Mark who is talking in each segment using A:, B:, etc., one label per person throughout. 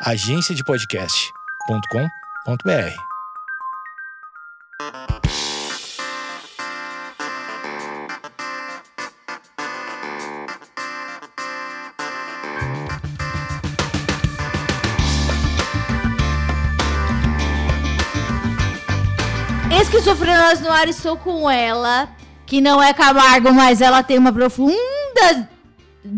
A: agenciadepodcast.com.br.
B: Esquizofrenas no ar, estou com ela, que não é Camargo, mas ela tem uma profunda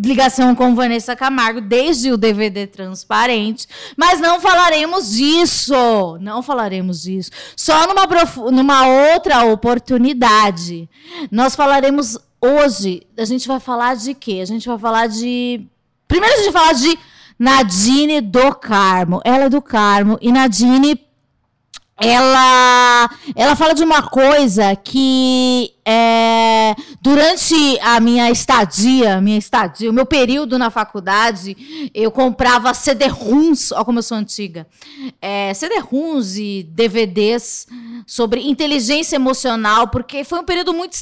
B: ligação com Vanessa Camargo desde o DVD transparente, mas não falaremos disso, não falaremos disso. Só numa, numa outra oportunidade. Nós falaremos hoje, a gente vai falar de quê? A gente vai falar de Primeiro a gente vai falar de Nadine do Carmo. Ela é do Carmo e Nadine ela, ela fala de uma coisa que é, durante a minha estadia, minha estadia, o meu período na faculdade, eu comprava CD-ROMs, olha como eu sou antiga, é, CD-ROMs e DVDs sobre inteligência emocional, porque foi um período muito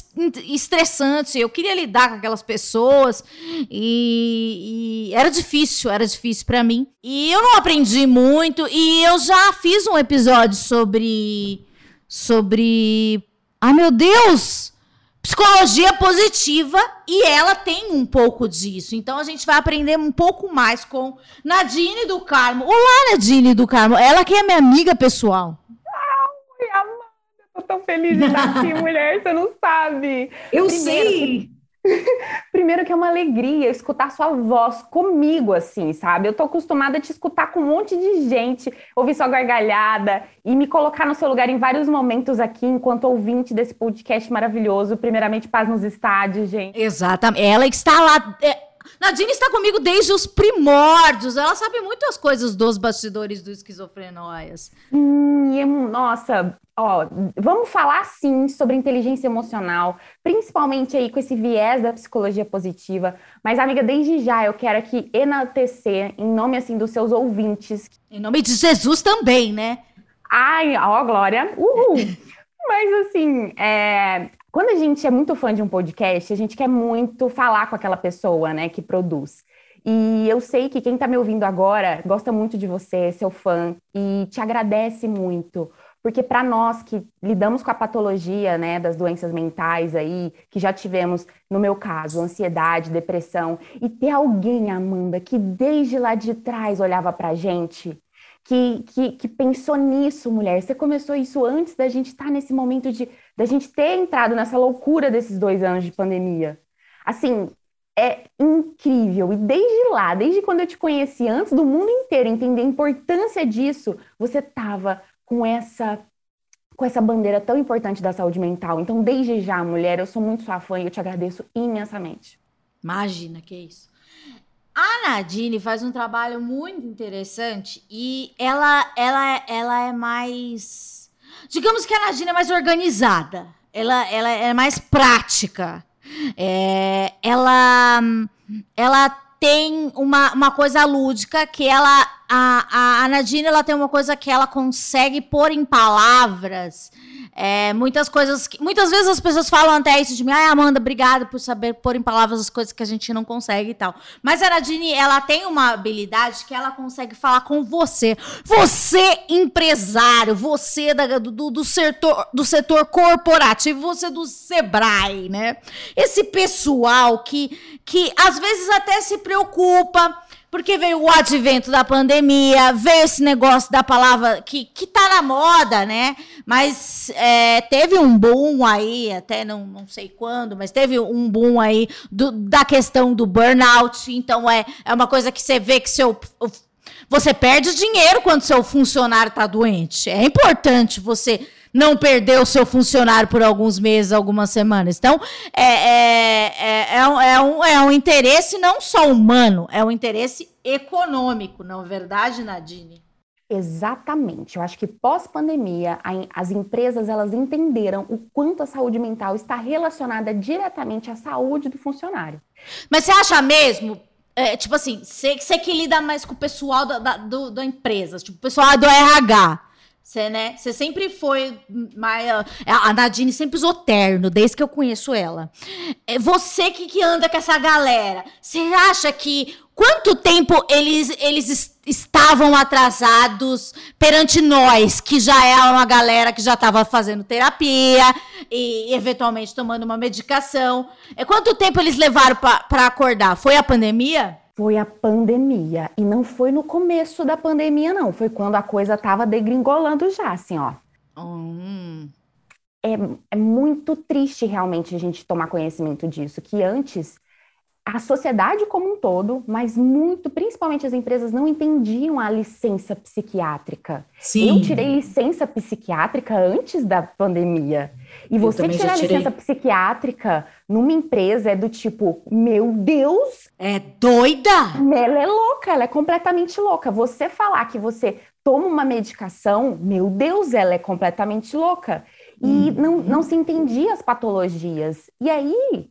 B: estressante, eu queria lidar com aquelas pessoas e, e era difícil, era difícil para mim. E eu não aprendi muito e eu já fiz um episódio sobre sobre Ai meu Deus! Psicologia positiva e ela tem um pouco disso. Então a gente vai aprender um pouco mais com Nadine do Carmo. Olá, Nadine do Carmo. Ela que é minha amiga pessoal.
C: Ai, Amanda, tô tão feliz de estar aqui, mulher, você não sabe.
B: Eu Primeiro, sei.
C: Primeiro que é uma alegria escutar sua voz comigo, assim, sabe? Eu tô acostumada a te escutar com um monte de gente, ouvir sua gargalhada e me colocar no seu lugar em vários momentos aqui, enquanto ouvinte desse podcast maravilhoso. Primeiramente, paz nos estádios, gente.
B: Exatamente. Ela está lá. É... Nadine está comigo desde os primórdios. Ela sabe muitas coisas dos bastidores do Esquizofrenóias.
C: Hum, nossa, Ó, vamos falar sim sobre inteligência emocional, principalmente aí com esse viés da psicologia positiva. Mas, amiga, desde já eu quero aqui enaltecer, em nome assim dos seus ouvintes.
B: Em nome de Jesus também, né?
C: Ai, ó, Glória! Uhul! Mas assim, é, quando a gente é muito fã de um podcast, a gente quer muito falar com aquela pessoa, né, que produz. E eu sei que quem está me ouvindo agora gosta muito de você, é seu fã, e te agradece muito porque para nós que lidamos com a patologia, né, das doenças mentais aí, que já tivemos, no meu caso, ansiedade, depressão, e ter alguém, Amanda, que desde lá de trás olhava pra gente, que, que, que pensou nisso, mulher. Você começou isso antes da gente estar tá nesse momento de da gente ter entrado nessa loucura desses dois anos de pandemia. Assim, é incrível. E desde lá, desde quando eu te conheci, antes do mundo inteiro entender a importância disso, você estava com essa com essa bandeira tão importante da saúde mental. Então, desde já, mulher, eu sou muito sua fã e eu te agradeço imensamente.
B: Imagina que é isso. A Nadine faz um trabalho muito interessante e ela, ela, ela é mais. Digamos que a Nadine é mais organizada, ela, ela é mais prática. É, ela, ela tem uma, uma coisa lúdica que ela a, a, Nadine ela tem uma coisa que ela consegue pôr em palavras é, muitas coisas que, muitas vezes as pessoas falam até isso de mim, ai Amanda, obrigada por saber pôr em palavras as coisas que a gente não consegue e tal. Mas a Nadine, ela tem uma habilidade que ela consegue falar com você, você empresário, você da, do, do setor do setor corporativo, você do Sebrae, né? Esse pessoal que que às vezes até se preocupa porque veio o advento da pandemia, veio esse negócio da palavra que, que tá na moda, né? Mas é, teve um boom aí, até não, não sei quando, mas teve um boom aí do, da questão do burnout. Então é, é uma coisa que você vê que seu. Você perde dinheiro quando seu funcionário tá doente. É importante você não perder o seu funcionário por alguns meses, algumas semanas. Então, é, é, é, é, um, é, um, é um interesse não só humano, é um interesse econômico, não é verdade, Nadine?
C: Exatamente. Eu acho que pós-pandemia, as empresas elas entenderam o quanto a saúde mental está relacionada diretamente à saúde do funcionário.
B: Mas você acha mesmo, é, tipo assim, você, você que lida mais com o pessoal da, da, do, da empresa, tipo, o pessoal do RH, você, né? Você sempre foi mais. A Nadine sempre usou terno, desde que eu conheço ela. É você que, que anda com essa galera. Você acha que quanto tempo eles, eles estavam atrasados perante nós, que já é uma galera que já estava fazendo terapia e eventualmente tomando uma medicação. É quanto tempo eles levaram para acordar? Foi a pandemia?
C: Foi a pandemia. E não foi no começo da pandemia, não. Foi quando a coisa estava degringolando já, assim, ó. Hum. É, é muito triste realmente a gente tomar conhecimento disso, que antes a sociedade como um todo, mas muito, principalmente as empresas, não entendiam a licença psiquiátrica. Sim. Eu tirei licença psiquiátrica antes da pandemia. E você tirar licença psiquiátrica numa empresa é do tipo, meu Deus!
B: É doida!
C: Ela é louca, ela é completamente louca. Você falar que você toma uma medicação, meu Deus, ela é completamente louca. E uhum. não, não se entendia as patologias. E aí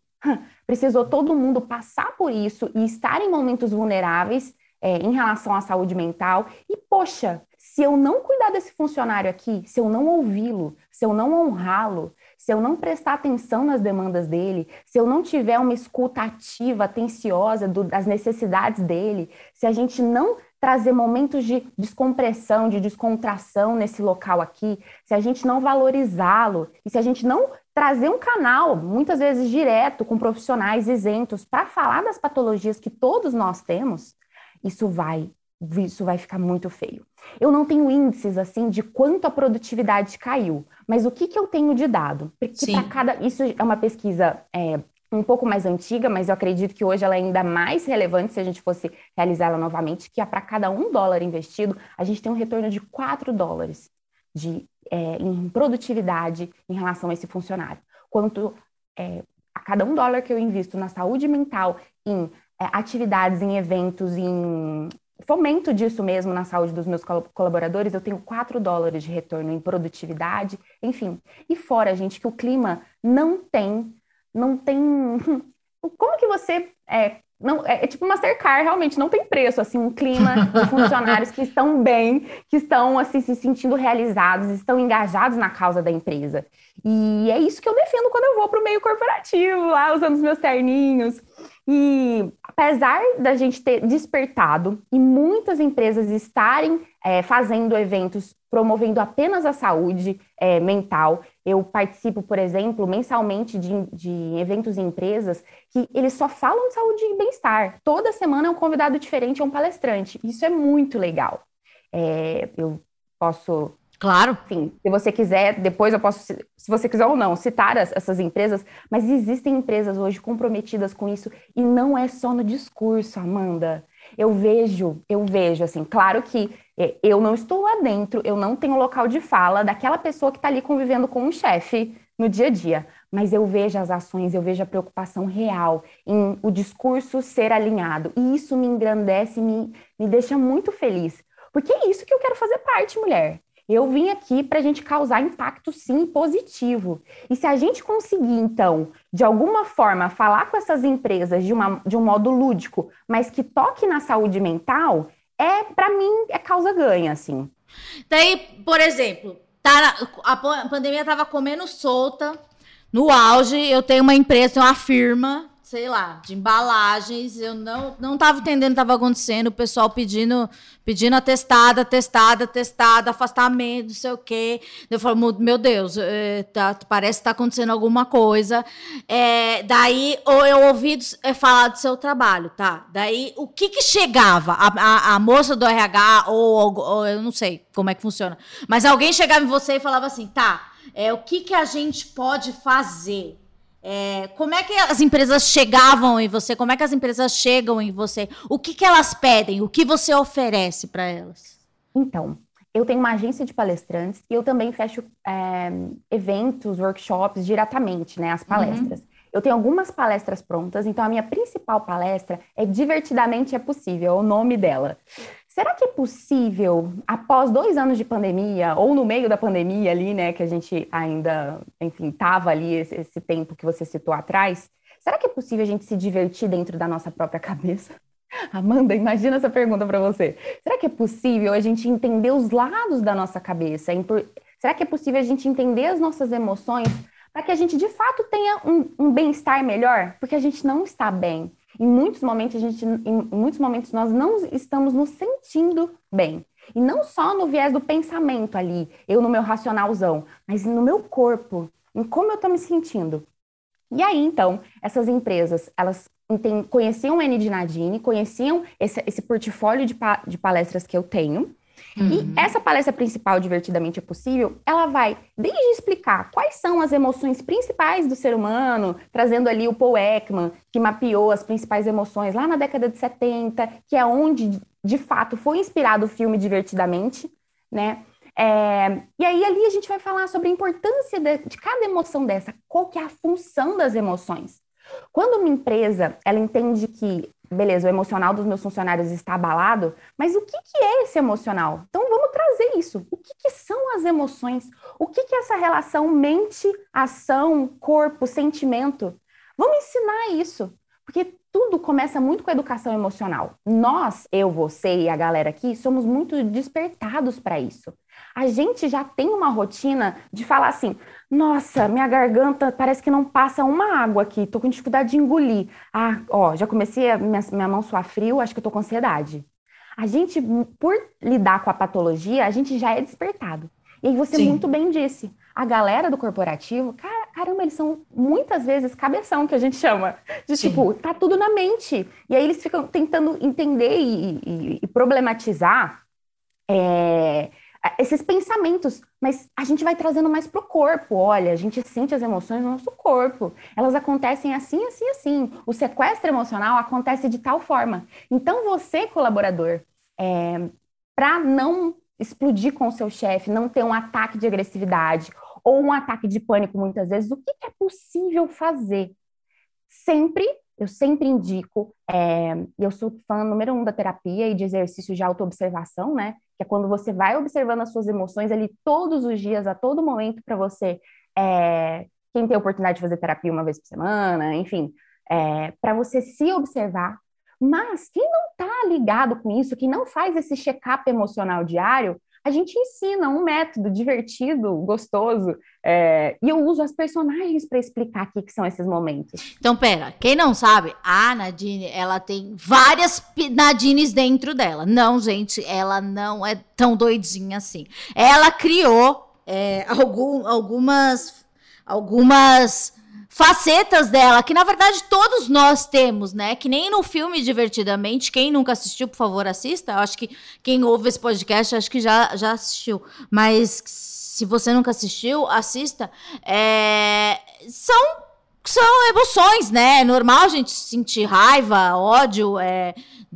C: precisou todo mundo passar por isso e estar em momentos vulneráveis é, em relação à saúde mental. E, poxa, se eu não cuidar desse funcionário aqui, se eu não ouvi-lo, se eu não honrá-lo, se eu não prestar atenção nas demandas dele, se eu não tiver uma escuta ativa, atenciosa do, das necessidades dele, se a gente não trazer momentos de descompressão, de descontração nesse local aqui, se a gente não valorizá-lo e se a gente não trazer um canal, muitas vezes direto, com profissionais isentos, para falar das patologias que todos nós temos, isso vai, isso vai ficar muito feio. Eu não tenho índices assim de quanto a produtividade caiu, mas o que, que eu tenho de dado? Porque para cada. Isso é uma pesquisa é, um pouco mais antiga, mas eu acredito que hoje ela é ainda mais relevante se a gente fosse realizá-la novamente, que é para cada um dólar investido, a gente tem um retorno de 4 dólares de, é, em produtividade em relação a esse funcionário. Quanto é, a cada um dólar que eu invisto na saúde mental, em é, atividades, em eventos, em fomento disso mesmo na saúde dos meus colaboradores, eu tenho 4 dólares de retorno em produtividade, enfim. E fora, gente, que o clima não tem não tem. Como que você. É, não, é, é tipo Mastercard, realmente não tem preço, assim, um clima de funcionários que estão bem, que estão, assim, se sentindo realizados, estão engajados na causa da empresa. E é isso que eu defendo quando eu vou para o meio corporativo, lá usando os meus terninhos. E apesar da gente ter despertado e muitas empresas estarem é, fazendo eventos promovendo apenas a saúde é, mental, eu participo, por exemplo, mensalmente de, de eventos em empresas que eles só falam de saúde e bem-estar. Toda semana é um convidado diferente, é um palestrante. Isso é muito legal. É, eu posso
B: Claro.
C: Sim, se você quiser, depois eu posso, se você quiser ou não, citar as, essas empresas, mas existem empresas hoje comprometidas com isso e não é só no discurso, Amanda. Eu vejo, eu vejo, assim, claro que eu não estou lá dentro, eu não tenho local de fala daquela pessoa que está ali convivendo com um chefe no dia a dia, mas eu vejo as ações, eu vejo a preocupação real em o discurso ser alinhado, e isso me engrandece, me, me deixa muito feliz, porque é isso que eu quero fazer parte, mulher. Eu vim aqui para a gente causar impacto, sim, positivo. E se a gente conseguir, então, de alguma forma, falar com essas empresas de, uma, de um modo lúdico, mas que toque na saúde mental, é, para mim, é causa ganha, assim.
B: Daí, por exemplo, tá, a pandemia estava comendo solta, no auge, eu tenho uma empresa, uma firma, sei lá, de embalagens. Eu não não estava entendendo o que estava acontecendo. O pessoal pedindo pedindo atestada, atestada, atestada, afastamento, não sei o quê. Eu falo, meu Deus, é, tá, parece que está acontecendo alguma coisa. É, daí ou eu ouvi é, falar do seu trabalho, tá? Daí o que que chegava? A, a, a moça do RH ou, ou, eu não sei como é que funciona. Mas alguém chegava em você e falava assim, tá? É, o que que a gente pode fazer? É, como é que as empresas chegavam em você? Como é que as empresas chegam em você? O que, que elas pedem? O que você oferece para elas?
C: Então, eu tenho uma agência de palestrantes e eu também fecho é, eventos, workshops diretamente, né? As palestras. Uhum. Eu tenho algumas palestras prontas, então a minha principal palestra é Divertidamente é Possível, é o nome dela. Será que é possível, após dois anos de pandemia, ou no meio da pandemia ali, né, que a gente ainda, enfim, estava ali esse, esse, tempo que você citou atrás, será que é possível a gente se divertir dentro da nossa própria cabeça? Amanda, imagina essa pergunta para você. Será que é possível a gente entender os lados da nossa cabeça? Será que é possível a gente entender as nossas emoções para que a gente de fato tenha um, um bem-estar melhor? Porque a gente não está bem. Em muitos momentos a gente, em muitos momentos nós não estamos nos sentindo bem. E não só no viés do pensamento ali, eu no meu racionalzão, mas no meu corpo, em como eu estou me sentindo. E aí, então, essas empresas, elas conheciam o N de Nadine, conheciam esse, esse portfólio de, pa de palestras que eu tenho, Uhum. E essa palestra principal, Divertidamente é Possível, ela vai desde explicar quais são as emoções principais do ser humano, trazendo ali o Paul Ekman, que mapeou as principais emoções lá na década de 70, que é onde, de fato, foi inspirado o filme Divertidamente, né? É, e aí ali a gente vai falar sobre a importância de, de cada emoção dessa, qual que é a função das emoções. Quando uma empresa ela entende que beleza, o emocional dos meus funcionários está abalado, mas o que, que é esse emocional? Então vamos trazer isso. O que, que são as emoções? O que, que é essa relação mente, ação, corpo, sentimento? Vamos ensinar isso, porque tudo começa muito com a educação emocional. Nós, eu, você e a galera aqui, somos muito despertados para isso a gente já tem uma rotina de falar assim: nossa, minha garganta parece que não passa uma água aqui, tô com dificuldade de engolir. Ah, ó, já comecei a minha, minha mão suar frio, acho que eu tô com ansiedade. A gente, por lidar com a patologia, a gente já é despertado. E aí você Sim. muito bem disse, a galera do corporativo, cara, caramba, eles são muitas vezes cabeção, que a gente chama. De Sim. tipo, tá tudo na mente. E aí eles ficam tentando entender e, e, e problematizar. É, esses pensamentos, mas a gente vai trazendo mais para o corpo. Olha, a gente sente as emoções no nosso corpo. Elas acontecem assim, assim, assim. O sequestro emocional acontece de tal forma. Então, você, colaborador, é, para não explodir com o seu chefe, não ter um ataque de agressividade ou um ataque de pânico, muitas vezes, o que é possível fazer? Sempre eu sempre indico, é, eu sou fã número um da terapia e de exercício de autoobservação, né? Que é quando você vai observando as suas emoções ali todos os dias, a todo momento, para você. É, quem tem a oportunidade de fazer terapia uma vez por semana, enfim, é, para você se observar. Mas quem não está ligado com isso, quem não faz esse check-up emocional diário, a gente ensina um método divertido, gostoso, é, e eu uso as personagens para explicar o que, que, são esses momentos.
B: Então, pera, quem não sabe, a Nadine, ela tem várias Nadines dentro dela. Não, gente, ela não é tão doidinha assim. Ela criou é, algum, algumas, algumas facetas dela, que na verdade todos nós temos, né? Que nem no filme Divertidamente, quem nunca assistiu, por favor, assista. Eu acho que quem ouve esse podcast, acho que já, já assistiu. Mas se você nunca assistiu, assista. É... São, são emoções, né? É normal a gente sentir raiva, ódio, é,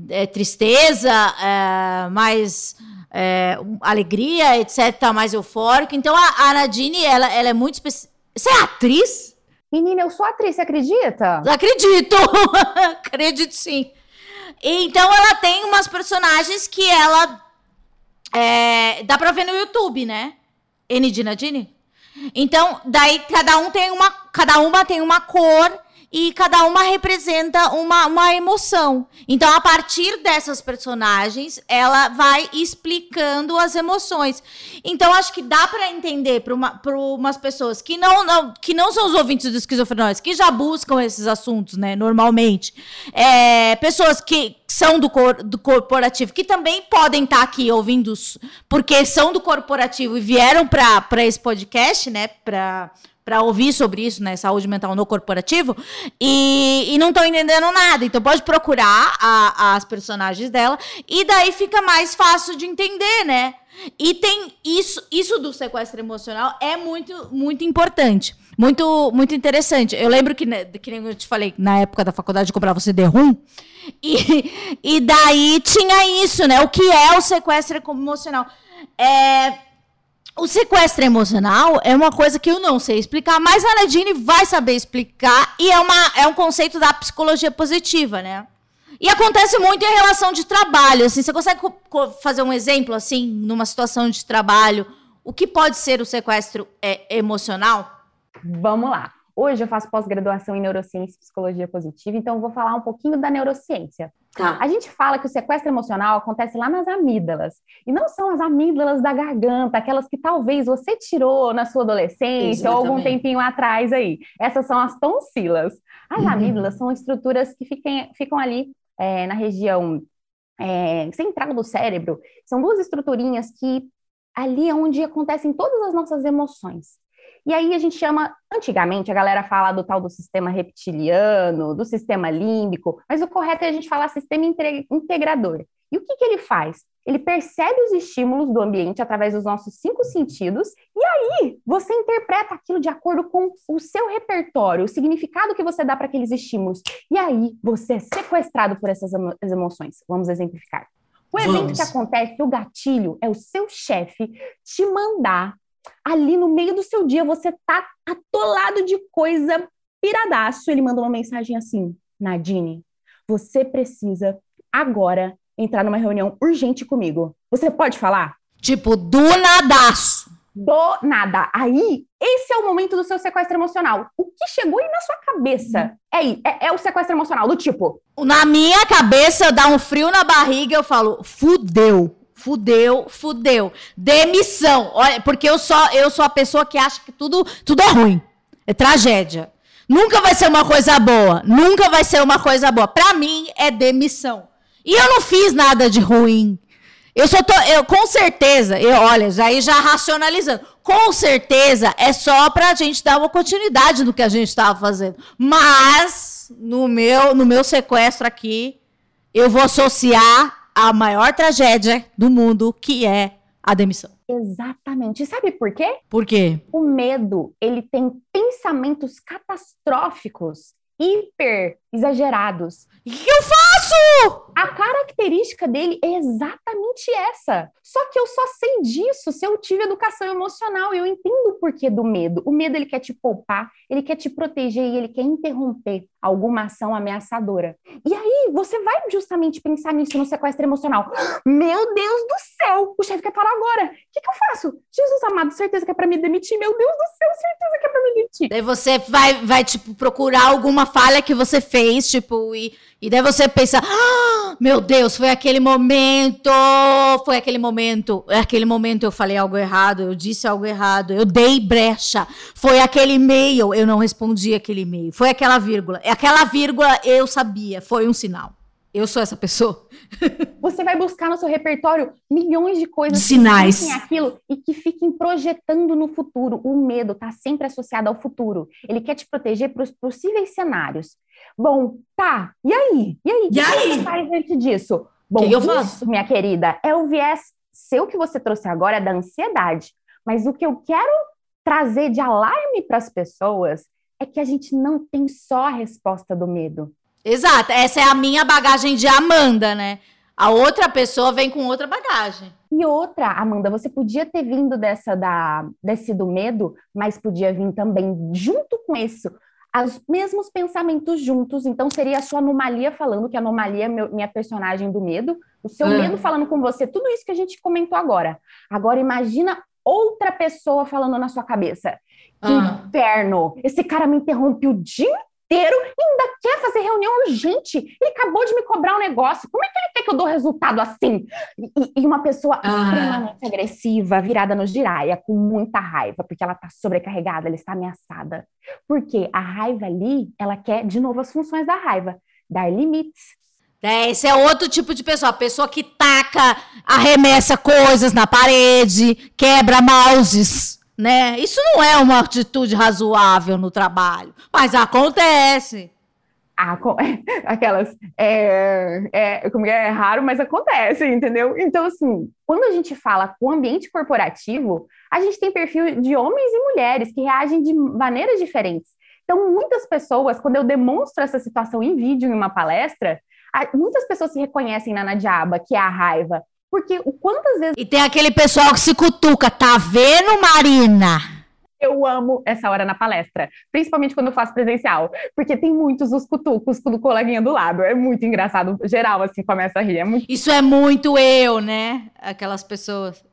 B: é tristeza, é, mais... É, alegria, etc, mais eufórico. Então a, a Nadine, ela, ela é muito específica. Você é atriz?
C: Menina, eu sou atriz, você acredita?
B: Acredito! Acredito sim. Então ela tem umas personagens que ela. É, dá pra ver no YouTube, né? N de Nadine? Então, daí cada um tem uma. Cada uma tem uma cor e cada uma representa uma, uma emoção. Então, a partir dessas personagens, ela vai explicando as emoções. Então, acho que dá para entender para uma, umas pessoas que não, não, que não são os ouvintes do esquizofrenóis, que já buscam esses assuntos, né, normalmente. É, pessoas que são do, cor, do corporativo, que também podem estar tá aqui ouvindo, porque são do corporativo e vieram para esse podcast, né, para para ouvir sobre isso, né, saúde mental no corporativo, e, e não estão entendendo nada. Então pode procurar a, as personagens dela e daí fica mais fácil de entender, né? E tem isso, isso do sequestro emocional é muito, muito importante. Muito, muito interessante. Eu lembro que, né, que nem eu te falei, na época da faculdade eu comprava CD-ROM, e, e daí tinha isso, né? O que é o sequestro emocional? É o sequestro emocional é uma coisa que eu não sei explicar, mas a Nadine vai saber explicar e é, uma, é um conceito da psicologia positiva, né? E acontece muito em relação de trabalho, assim, você consegue fazer um exemplo, assim, numa situação de trabalho, o que pode ser o sequestro é, emocional?
C: Vamos lá. Hoje eu faço pós-graduação em neurociência e psicologia positiva, então eu vou falar um pouquinho da neurociência.
B: Tá.
C: A gente fala que o sequestro emocional acontece lá nas amígdalas. E não são as amígdalas da garganta, aquelas que talvez você tirou na sua adolescência ou algum
B: Exatamente.
C: tempinho atrás aí. Essas são as tonsilas. As
B: Uhum.
C: amígdalas são estruturas que fiquem, ficam ali é, na região é, central do cérebro. São duas estruturinhas que ali é onde acontecem todas as nossas emoções. E aí a gente chama, antigamente a galera fala do tal do sistema reptiliano, do sistema límbico, mas o correto é a gente falar sistema inte- integrador. E o que, que ele faz? Ele percebe os estímulos do ambiente através dos nossos cinco sentidos, e aí você interpreta aquilo de acordo com o seu repertório, o significado que você dá para aqueles estímulos. E aí você é sequestrado por essas emo- as emoções. Vamos exemplificar. O evento
B: Vamos.
C: que acontece, o gatilho, é o seu chefe te mandar ali no meio do seu dia, você tá atolado de coisa piradaço. Ele manda uma mensagem assim: Nadine, você precisa agora entrar numa reunião urgente comigo. Você pode falar?
B: Tipo, do nadaço.
C: Do nada. Aí, esse é o momento do seu sequestro emocional. O que chegou aí na sua cabeça? É aí, é, é o sequestro emocional, do tipo,
B: Na minha cabeça dá um frio na barriga, eu falo, fudeu. Fudeu, fudeu. Demissão. Olha, porque eu só eu sou a pessoa que acha que tudo tudo é ruim. É tragédia. Nunca vai ser uma coisa boa. Nunca vai ser uma coisa boa. Pra mim é demissão. E eu não fiz nada de ruim. Eu só tô, eu com certeza, eu olha, já aí já racionalizando. Com certeza é só pra gente dar uma continuidade no que a gente estava fazendo. Mas no meu, no meu sequestro aqui, eu vou associar a maior tragédia do mundo, que é a demissão.
C: exatamente. E sabe por quê?
B: Por quê?
C: O medo, ele tem pensamentos catastróficos, hiper exagerados.
B: O que, que eu faço?
C: A característica dele é exatamente essa. Só que eu só sei disso se eu tive educação emocional. e Eu entendo o porquê do medo. O medo ele quer te poupar, ele quer te proteger e ele quer interromper alguma ação ameaçadora. E aí você vai justamente pensar nisso no sequestro emocional. Meu Deus do céu! O chefe quer falar agora. O que, que eu faço? Jesus amado, certeza que é pra me demitir. Meu Deus do céu, certeza que é pra me demitir.
B: Daí você vai, vai tipo, procurar alguma falha que você fez, tipo, e, e daí você pensa, ah, meu Deus, foi aquele momento, foi aquele momento, é aquele momento eu falei algo errado, eu disse algo errado, eu dei brecha, foi aquele e-mail, eu não respondi aquele e-mail, foi aquela vírgula, aquela vírgula eu sabia, foi um sinal. Eu sou essa pessoa.
C: Você vai buscar no seu repertório milhões de coisas
B: De sinais.
C: que fiquem aquilo e que fiquem projetando no futuro. O medo está sempre associado ao futuro. Ele quer te proteger para os possíveis cenários. Bom, tá. E aí? E aí? O
B: E
C: que
B: aí?
C: você faz diante disso? Bom,
B: Que eu
C: isso,
B: faço?
C: minha querida, é o viés seu que você trouxe agora da ansiedade. Mas o que eu quero trazer de alarme para as pessoas é que a gente não tem só a resposta do medo.
B: Exato, essa é a minha bagagem de Amanda, né? A outra pessoa vem com outra bagagem.
C: E outra, Amanda, você podia ter vindo dessa da desse do medo, mas podia vir também junto com isso, os mesmos pensamentos juntos. Então seria a sua anomalia falando que a anomalia é meu- minha personagem do medo, o seu
B: Ah.
C: medo falando com você, tudo isso que a gente comentou agora. Agora imagina outra pessoa falando na sua cabeça. Que
B: Ah.
C: inferno! Esse cara me interrompe o dia inteiro e ainda quer fazer reunião urgente. Ele acabou de me cobrar um negócio. Como é que ele quer que eu dou resultado assim? E, e uma pessoa
B: Ah.
C: extremamente agressiva, virada no giraia, com muita raiva, porque ela está sobrecarregada, ela está ameaçada. Porque a raiva ali, ela quer, de novo, as funções da raiva. Dar limites.
B: É, esse é outro tipo de pessoa. A pessoa que taca, arremessa coisas na parede, quebra mouses, né? Isso não é uma atitude razoável no trabalho. Mas acontece.
C: Co- aquelas. É, é, como é, é raro, mas acontece, entendeu? Então, assim, quando a gente fala com ambiente corporativo, a gente tem perfil de homens e mulheres que reagem de maneiras diferentes. Então, muitas pessoas, quando eu demonstro essa situação em vídeo em uma palestra, muitas pessoas se reconhecem na Nadiaba, que é a raiva. Porque o quantas vezes
B: E tem aquele pessoal que se cutuca. Tá vendo, Marina?
C: eu amo essa hora na palestra, principalmente quando eu faço presencial, porque tem muitos os cutucos do coleguinha do lado. É muito engraçado. Geral, assim, começa a rir. É muito
B: Isso é muito eu, né? Aquelas pessoas.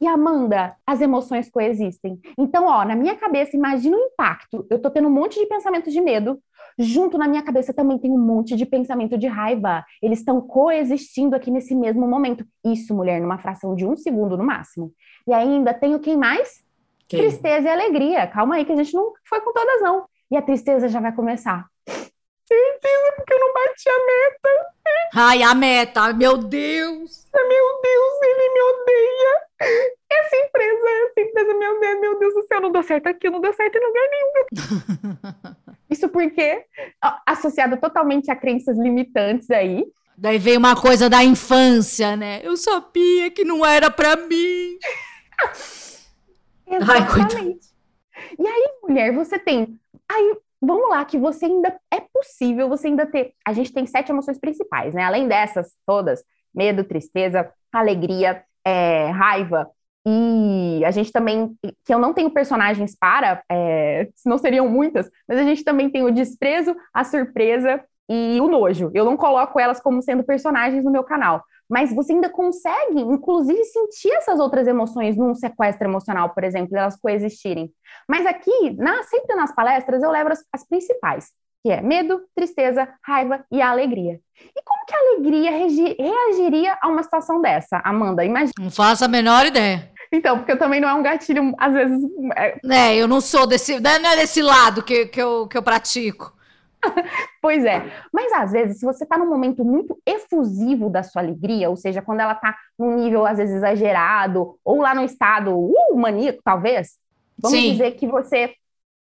C: E Amanda, as emoções coexistem. Então, ó, na minha cabeça, imagina o impacto. Eu tô tendo um monte de pensamento de medo, junto na minha cabeça também tem um monte de pensamento de raiva. Eles estão coexistindo aqui nesse mesmo momento. Isso, mulher, numa fração de um segundo no máximo. E ainda tenho quem mais? Quem? Tristeza e alegria. Calma aí, que a gente não foi com todas, não. E a tristeza já vai começar. Certeza, porque eu não bati a meta.
B: Ai, a meta, meu Deus!
C: Meu Deus, ele me odeia. Essa empresa, essa empresa me odeia. Meu Deus do céu, não deu certo aqui, não deu certo em lugar nenhum. Isso porque, associado totalmente a crenças limitantes aí.
B: Daí veio uma coisa da infância, né? Eu sabia que não era para mim.
C: Exatamente. Ai, e aí, mulher, você tem. Aí, vamos lá, que você ainda é possível, você ainda ter. A gente tem sete emoções principais, né? Além dessas todas: medo, tristeza, alegria, é, raiva. E a gente também, que eu não tenho personagens para, é, não seriam muitas, mas a gente também tem o desprezo, a surpresa e o nojo. Eu não coloco elas como sendo personagens no meu canal, mas você ainda consegue, inclusive, sentir essas outras emoções num sequestro emocional, por exemplo, elas coexistirem. Mas aqui, na, sempre nas palestras, eu levo as, as principais, que é medo, tristeza, raiva e alegria. E como que a alegria reagiria a uma situação dessa, Amanda? Imagina.
B: Não faço a menor ideia.
C: Então, porque eu também não é um gatilho, às vezes.
B: É, é eu não sou desse. Não é desse lado que, que, eu, que eu pratico.
C: pois é. Mas às vezes, se você está num momento muito efusivo da sua alegria, ou seja, quando ela está num nível às vezes exagerado, ou lá no estado uh, maníaco, talvez, vamos Sim. dizer que você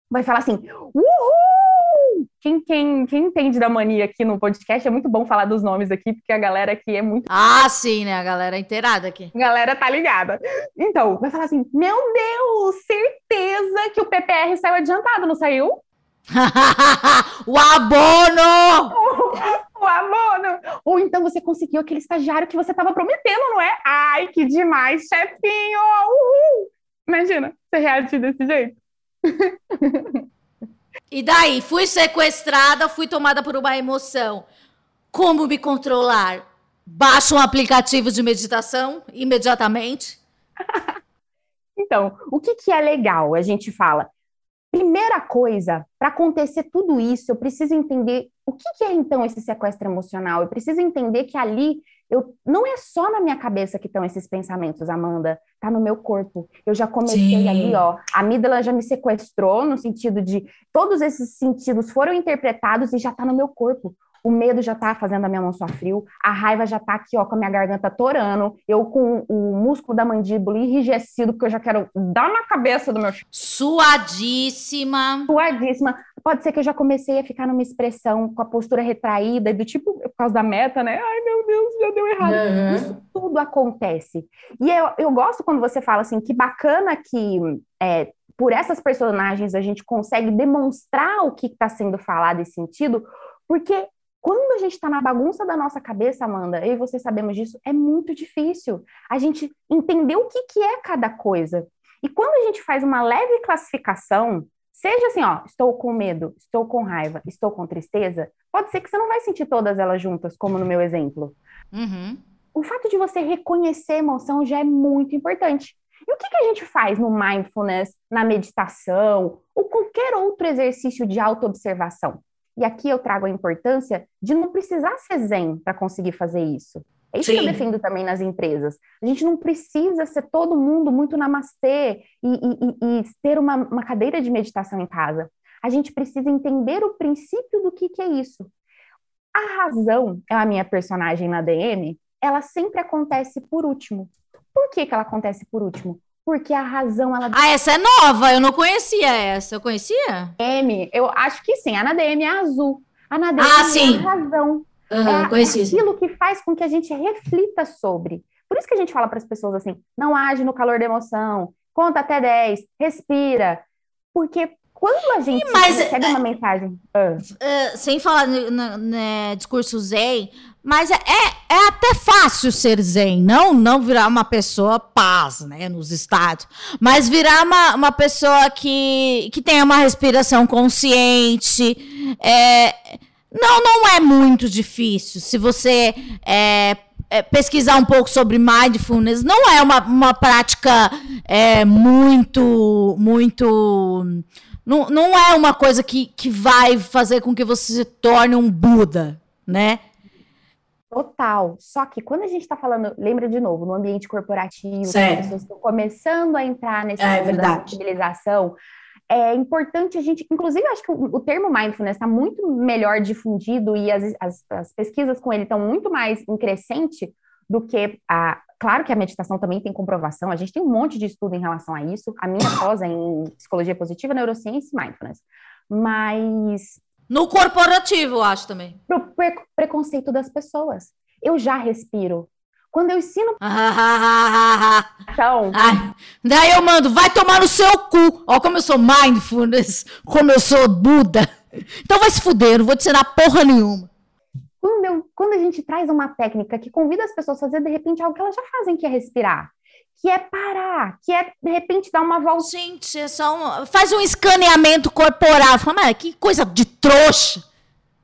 C: vai falar assim: uhul! Quem, quem, quem entende da mania aqui no podcast é muito bom falar dos nomes aqui, porque a galera aqui é muito.
B: Ah, sim, né? A galera é inteirada aqui.
C: A galera tá ligada. Então, vai falar assim: meu Deus, certeza que o PPR saiu adiantado, não saiu?
B: o abono!
C: o abono! Ou então você conseguiu aquele estagiário que você estava prometendo, não é? Ai, que demais, chefinho! Uhul! Imagina, você reagir desse jeito.
B: E daí, fui sequestrada, fui tomada por uma emoção. Como me controlar? Baixo um aplicativo de meditação imediatamente?
C: então, o que, que é legal? A gente fala, Primeira coisa, para acontecer tudo isso, eu preciso entender o que, que, é então esse sequestro emocional. Eu preciso entender que ali eu não é só na minha cabeça que estão esses pensamentos, Amanda, tá no meu corpo. Eu já comecei Sim. ali, ó, a amígdala já me sequestrou no sentido de todos esses sentidos foram interpretados e já tá no meu corpo o medo já tá fazendo a minha mão suar frio, a raiva já tá aqui, ó, com a minha garganta torando, eu com o músculo da mandíbula enrijecido, porque eu já quero dar na cabeça do meu
B: Suadíssima.
C: Suadíssima. Pode ser que eu já comecei a ficar numa expressão com a postura retraída, do tipo, por causa da meta, né? Ai, meu Deus, já deu errado. Uhum. Isso tudo acontece. E eu, eu gosto quando você fala assim, que bacana que é, por essas personagens a gente consegue demonstrar o que está sendo falado e sentido, porque quando a gente está na bagunça da nossa cabeça, Amanda, eu e você sabemos disso, é muito difícil a gente entender o que, que é cada coisa. E quando a gente faz uma leve classificação, seja assim, ó, estou com medo, estou com raiva, estou com tristeza, pode ser que você não vai sentir todas elas juntas, como no meu exemplo.
B: Uhum.
C: O fato de você reconhecer a emoção já é muito importante. E o que, que a gente faz no mindfulness, na meditação, ou qualquer outro exercício de autoobservação? E aqui eu trago a importância de não precisar ser zen para conseguir fazer isso. É isso Sim. que eu defendo também nas empresas. A gente não precisa ser todo mundo muito namastê e, e, e ter uma, uma, cadeira de meditação em casa. A gente precisa entender o princípio do que, que é isso. A razão é a minha personagem na DM, ela sempre acontece por último. Por que, que ela acontece por último? porque a razão ela.
B: Ah, essa é nova, eu não conhecia essa. Eu conhecia?
C: M, eu acho que sim. A Nadem é azul. A Nadem ah, sim. é a razão.
B: Uhum,
C: é
B: conheci.
C: aquilo que faz com que a gente reflita sobre. Por isso que a gente fala para as pessoas assim: não age no calor da emoção, conta até 10, respira. Porque quando a gente Mas, recebe uma mensagem. Uh.
B: Uh, sem falar no, no, no, discurso zen, mas é, é, é até fácil ser zen, não não virar uma pessoa paz, né, nos estádios, mas virar uma, uma pessoa que, que tenha uma respiração consciente. É, não, não é muito difícil se você é, é, pesquisar um pouco sobre mindfulness. Não é uma, uma prática é, muito, muito. Não, não é uma coisa que, que vai fazer com que você se torne um Buda, né?
C: Total. Só que quando a gente está falando, lembra de novo, no ambiente corporativo, as pessoas estão começando a entrar nesse
B: é,
C: mundo da sensibilização, é importante a gente, inclusive, acho que o, o termo mindfulness está muito melhor difundido e as, as, as pesquisas com ele estão muito mais em crescente do que a. Claro que a meditação também tem comprovação, a gente tem um monte de estudo em relação a isso. A minha pós é em psicologia positiva, neurociência e mindfulness. Mas.
B: No corporativo, eu acho também.
C: Pro pre preconceito das pessoas. Eu já respiro. Quando eu ensino.
B: então. Ai, daí eu mando, vai tomar no seu cu. Ó, como eu sou mindfulness, como eu sou Buda. Então vai se fuder, não vou te ensinar porra nenhuma.
C: Quando, eu, quando a gente traz uma técnica que convida as pessoas a fazer, de repente, algo que elas já fazem, que é respirar que é parar, que é de repente dar uma volta.
B: Gente, é só um, faz um escaneamento corporal. Fala, mas que coisa de trouxa.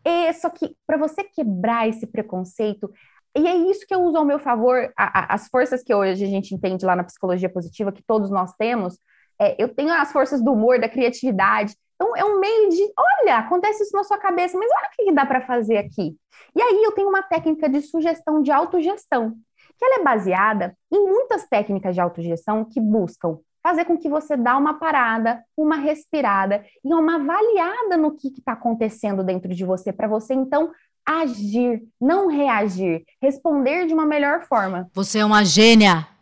C: É, só que para você quebrar esse preconceito, e é isso que eu uso ao meu favor, a, a, as forças que hoje a gente entende lá na psicologia positiva, que todos nós temos, é, eu tenho as forças do humor, da criatividade. Então, é um meio de, olha, acontece isso na sua cabeça, mas olha o que dá para fazer aqui. E aí eu tenho uma técnica de sugestão de autogestão que ela é baseada em muitas técnicas de autogestão que buscam fazer com que você dá uma parada, uma respirada e uma avaliada no que está acontecendo dentro de você, para você então agir, não reagir, responder de uma melhor forma.
B: Você é uma gênia.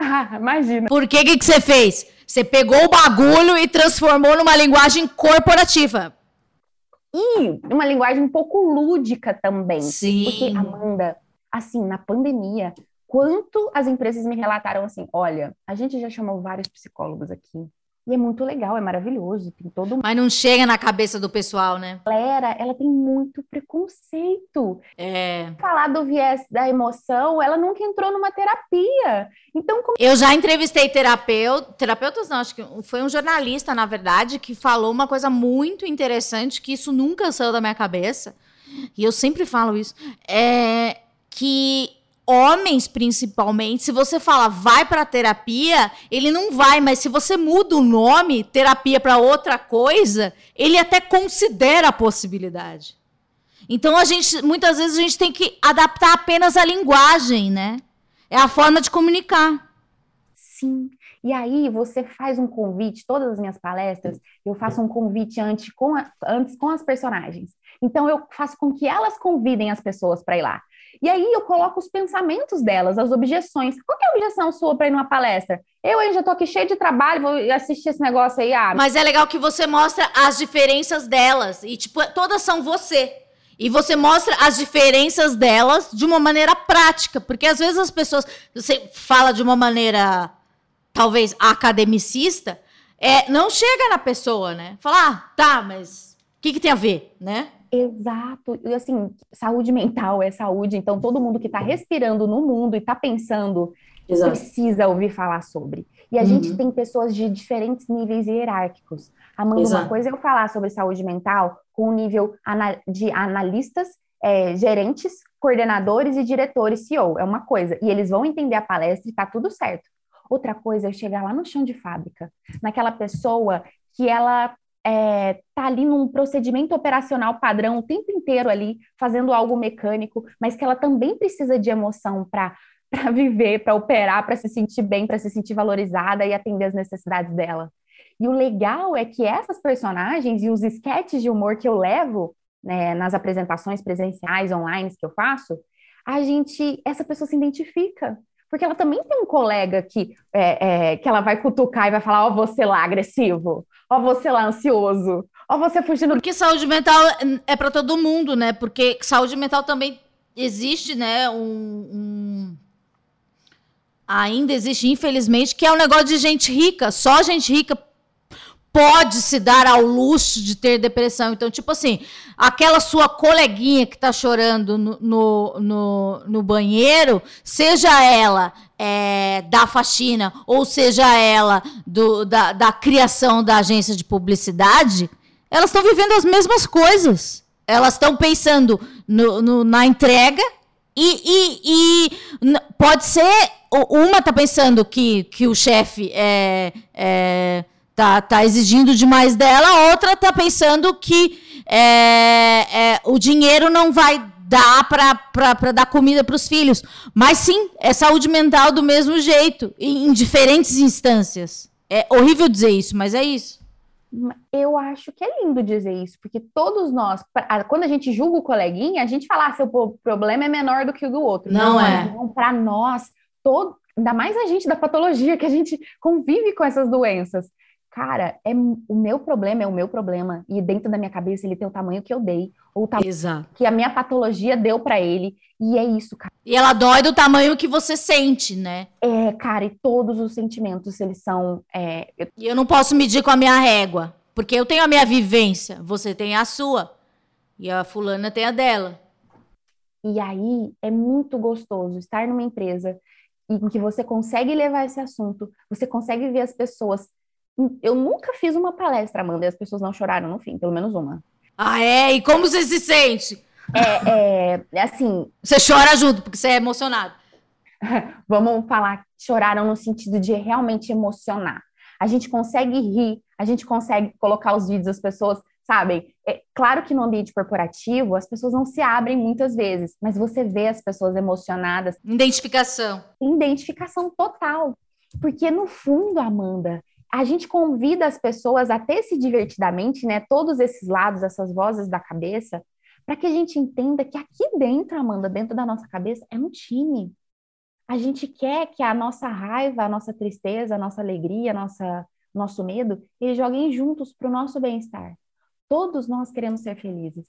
C: Ah, imagina.
B: Por que, que que você fez? Você pegou o bagulho e transformou numa linguagem corporativa.
C: E uma linguagem um pouco lúdica também.
B: Sim.
C: Porque, Amanda, assim, na pandemia, quanto as empresas me relataram assim: olha, a gente já chamou vários psicólogos aqui. E é muito legal, é maravilhoso, tem todo
B: Mas não chega na cabeça do pessoal, né?
C: A galera, ela tem muito preconceito.
B: É.
C: Falar do viés da emoção, ela nunca entrou numa terapia. Então, como...
B: Eu já entrevistei terapeuta, terapeutas não, acho que foi um jornalista, na verdade, que falou uma coisa muito interessante, que isso nunca saiu da minha cabeça. E eu sempre falo isso. É que homens principalmente, se você fala vai para terapia, ele não vai, mas se você muda o nome terapia para outra coisa, ele até considera a possibilidade. Então a gente muitas vezes a gente tem que adaptar apenas a linguagem, né? É a forma de comunicar.
C: Sim. E aí você faz um convite, todas as minhas palestras, eu faço um convite antes com, a, antes com as personagens. Então eu faço com que elas convidem as pessoas para ir lá. E aí eu coloco os pensamentos delas, as objeções. Qual é a objeção sua para ir numa palestra? Eu ainda tô aqui cheio de trabalho, vou assistir esse negócio aí. Ah,
B: Mas é legal que você mostra as diferenças delas. E, tipo, todas são você. E você mostra as diferenças delas de uma maneira prática. Porque às vezes as pessoas. Você fala de uma maneira, talvez, academicista, é, não chega na pessoa, né? Falar, ah, tá, mas o que, que tem a ver, né?
C: Exato. E assim, saúde mental é saúde, então todo mundo que está respirando no mundo e está pensando Exato. precisa ouvir falar sobre. E a uhum. gente tem pessoas de diferentes níveis hierárquicos. Amanda, Exato. uma coisa é eu falar sobre saúde mental com o nível de analistas, é, gerentes, coordenadores e diretores CEO. É uma coisa. E eles vão entender a palestra e tá tudo certo. Outra coisa é eu chegar lá no chão de fábrica, naquela pessoa que ela é, tá ali num procedimento operacional padrão o tempo inteiro ali, fazendo algo mecânico, mas que ela também precisa de emoção para para viver, para operar, para se sentir bem, para se sentir valorizada e atender as necessidades dela. E o legal é que essas personagens e os esquetes de humor que eu levo né, nas apresentações presenciais, online que eu faço, a gente, essa pessoa se identifica. Porque ela também tem um colega que, é, é, que ela vai cutucar e vai falar: Ó, oh, você lá agressivo, ó, oh, você lá ansioso, ó, oh, você fugindo.
B: Porque saúde mental é para todo mundo, né? Porque saúde mental também existe, né? Um, um, Ainda existe, infelizmente, que é um negócio de gente rica. Só gente rica pode se dar ao luxo de ter depressão. Então, tipo assim, aquela sua coleguinha que está chorando no, no, no, no, banheiro, seja ela é, da faxina ou seja ela do, da, da criação da agência de publicidade, elas estão vivendo as mesmas coisas. Elas estão pensando no, no, na entrega E, e, e pode ser. Uma tá pensando que, que o chefe é, é, tá, tá exigindo demais dela, a outra tá pensando que é, é, o dinheiro não vai dar para dar comida para os filhos. Mas sim, é saúde mental do mesmo jeito, em, em diferentes instâncias. É horrível dizer isso, mas é isso.
C: Eu acho que é lindo dizer isso, porque todos nós, quando a gente julga o coleguinha, a gente fala, ah, seu problema é menor do que o do outro.
B: Não, Não é.
C: Então, para nós, todo, ainda mais a gente da patologia, que a gente convive com essas doenças. Cara, é, o meu problema é o meu problema. E dentro da minha cabeça ele tem o tamanho que eu dei, ou o tamanho
B: Exato.
C: que a minha patologia deu para ele. E é isso, cara.
B: E ela dói do tamanho que você sente, né?
C: É, cara, e todos os sentimentos, eles são. É...
B: E eu não posso medir com a minha régua, porque eu tenho a minha vivência, você tem a sua. E a fulana tem a dela.
C: E aí é muito gostoso estar numa empresa em que você consegue levar esse assunto, você consegue ver as pessoas eu nunca fiz uma palestra, Amanda, e as pessoas não choraram no fim, pelo menos uma.
B: Ah, é? E como você se sente?
C: É, é, assim.
B: Você chora junto, porque você é emocionado.
C: Vamos falar, choraram no sentido de realmente emocionar. A gente consegue rir, a gente consegue colocar os vídeos das pessoas, sabem? É, claro que no ambiente corporativo as pessoas não se abrem muitas vezes, mas você vê as pessoas emocionadas.
B: Identificação.
C: Identificação total. Porque no fundo, Amanda, a gente convida as pessoas a ter se divertidamente, né? Todos esses lados, essas vozes da cabeça, para que a gente entenda que aqui dentro, Amanda, dentro da nossa cabeça, é um time. A gente quer que a nossa raiva, a nossa tristeza, a nossa alegria, a nossa, nosso medo, eles joguem juntos para o nosso bem-estar. Todos nós queremos ser felizes.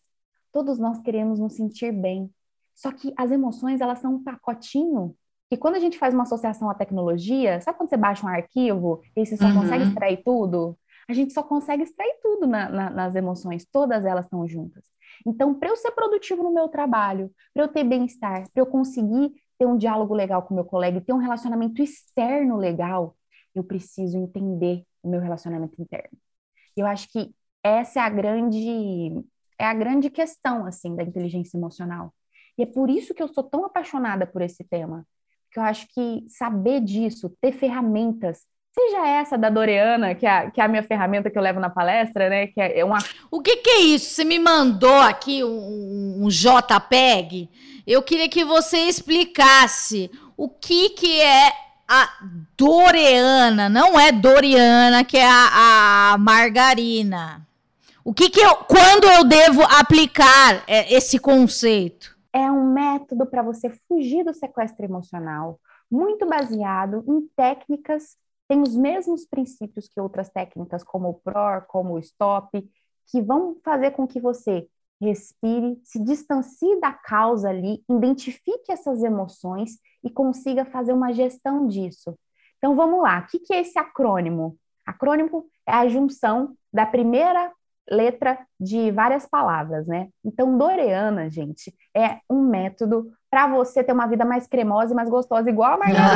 C: Todos nós queremos nos sentir bem. Só que as emoções, elas são um pacotinho e quando a gente faz uma associação à tecnologia, sabe quando você baixa um arquivo e você só uhum. consegue extrair tudo? A gente só consegue extrair tudo na, na, nas emoções, todas elas estão juntas. Então, para eu ser produtivo no meu trabalho, para eu ter bem-estar, para eu conseguir ter um diálogo legal com meu colega e ter um relacionamento externo legal, eu preciso entender o meu relacionamento interno. Eu acho que essa é a grande é a grande questão assim da inteligência emocional. E é por isso que eu sou tão apaixonada por esse tema, que eu acho que saber disso, ter ferramentas, seja essa da Doreana, que é, que é a minha ferramenta que eu levo na palestra, né? Que é uma.
B: O que, que é isso? Você me mandou aqui um, um JPEG. Eu queria que você explicasse o que, que é a Doreana, não é Doriana, que é a, a margarina. O que, que eu, quando eu devo aplicar é, esse conceito?
C: É um método para você fugir do sequestro emocional, muito baseado em técnicas, tem os mesmos princípios que outras técnicas, como o PROR, como o STOP, que vão fazer com que você respire, se distancie da causa ali, identifique essas emoções e consiga fazer uma gestão disso. Então vamos lá, o que é esse acrônimo? Acrônimo é a junção da primeira letra de várias palavras, né? Então, Doreana, gente, é um método para você ter uma vida mais cremosa e mais gostosa, igual a Margarida.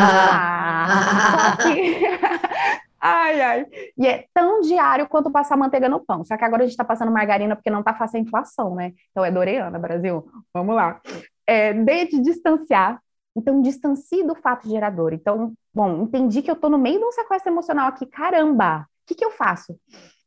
C: ai, ai. E é tão diário quanto passar manteiga no pão. Só que agora a gente está passando margarina porque não está fácil a inflação, né? Então é Doreana, Brasil. Vamos lá. É, de distanciar. Então, distancie do fato gerador. Então, bom, entendi que eu estou no meio de um sequestro emocional aqui. Caramba! O que, que eu faço?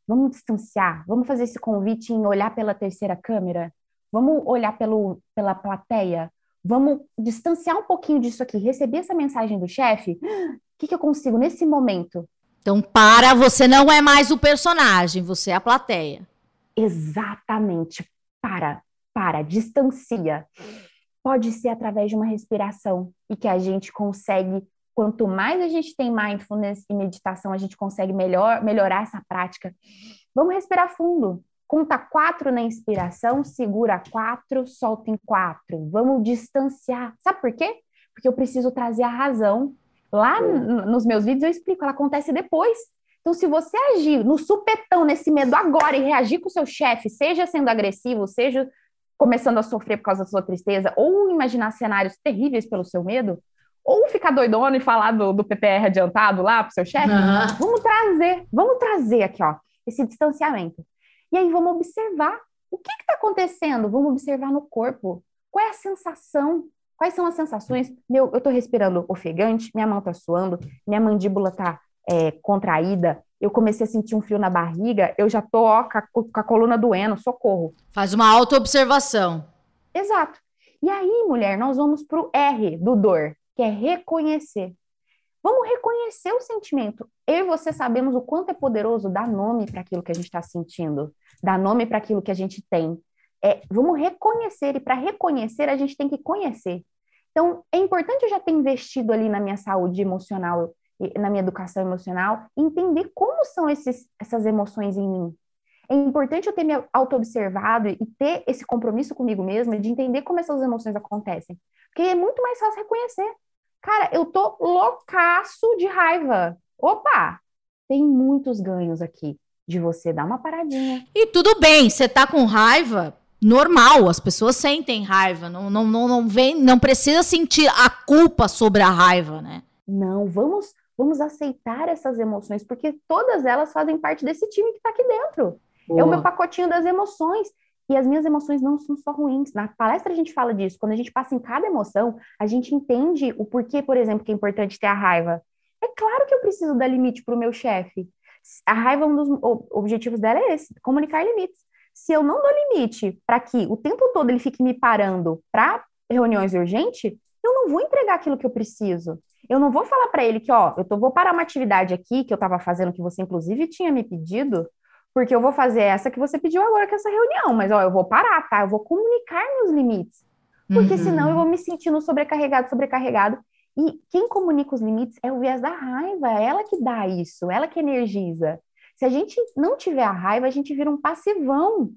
C: Vamos distanciar, vamos fazer esse convite em olhar pela terceira câmera, vamos olhar pelo, pela plateia, vamos distanciar um pouquinho disso aqui, receber essa mensagem do chefe, o que, que eu consigo nesse momento?
B: Então, para, você não é mais o personagem, você é a plateia.
C: Exatamente. Para, para, distancia. Pode ser através de uma respiração e que a gente consegue quanto mais a gente tem mindfulness e meditação, a gente consegue melhor, melhorar essa prática. Vamos respirar fundo. Conta quatro na inspiração, segura quatro, solta em quatro. Vamos distanciar. Sabe por quê? Porque eu preciso trazer a razão. Lá nos meus vídeos eu explico, ela acontece depois. Então, se você agir no supetão, nesse medo agora e reagir com o seu chefe, seja sendo agressivo, seja começando a sofrer por causa da sua tristeza, ou imaginar cenários terríveis pelo seu medo, ou ficar doidona e falar do, do PPR adiantado lá para o seu chefe. Uhum. Vamos trazer, vamos trazer aqui, ó, esse distanciamento. E aí vamos observar o que está acontecendo. Vamos observar no corpo. Qual é a sensação? Quais são as sensações? Meu, eu tô respirando ofegante, minha mão tá suando, minha mandíbula tá é, contraída, eu comecei a sentir um frio na barriga, eu já tô ó, com, a, com a coluna doendo, socorro.
B: Faz uma auto-observação.
C: Exato. E aí, mulher, nós vamos pro R do dor, que é reconhecer. Vamos reconhecer o sentimento. Eu e você sabemos o quanto é poderoso dar nome para aquilo que a gente está sentindo, dar nome para aquilo que a gente tem. É, vamos reconhecer, e para reconhecer, a gente tem que conhecer. Então, é importante eu já ter investido ali na minha saúde emocional, na minha educação emocional, entender como são esses, essas emoções em mim. É importante eu ter me auto-observado e ter esse compromisso comigo mesma de entender como essas emoções acontecem. Porque é muito mais fácil reconhecer. Cara, eu tô loucaço de raiva. Opa! Tem muitos ganhos aqui de você dar uma paradinha.
B: E tudo bem, você tá com raiva, normal, as pessoas sentem raiva, não, não, não, não vem, não precisa sentir a culpa sobre a raiva, né?
C: Não, vamos vamos aceitar essas emoções, porque todas elas fazem parte desse time que está aqui dentro. Boa. É o meu pacotinho das emoções. E as minhas emoções não são só ruins. Na palestra a gente fala disso. Quando a gente passa em cada emoção, a gente entende o porquê, por exemplo, que é importante ter a raiva. É claro que eu preciso dar limite para o meu chefe. A raiva, um dos objetivos dela é esse: comunicar limites. Se eu não dou limite para que o tempo todo ele fique me parando para reuniões urgentes, eu não vou entregar aquilo que eu preciso. Eu não vou falar para ele que, ó, eu tô, vou parar uma atividade aqui que eu estava fazendo, que você inclusive tinha me pedido, porque eu vou fazer essa que você pediu agora, que é essa reunião, mas ó, eu vou parar, tá? Eu vou comunicar meus limites. Porque uhum. senão eu vou me sentindo sobrecarregado, sobrecarregado. E quem comunica os limites é o viés da raiva, é ela que dá isso, ela que energiza. Se a gente não tiver a raiva, a gente vira um passivão.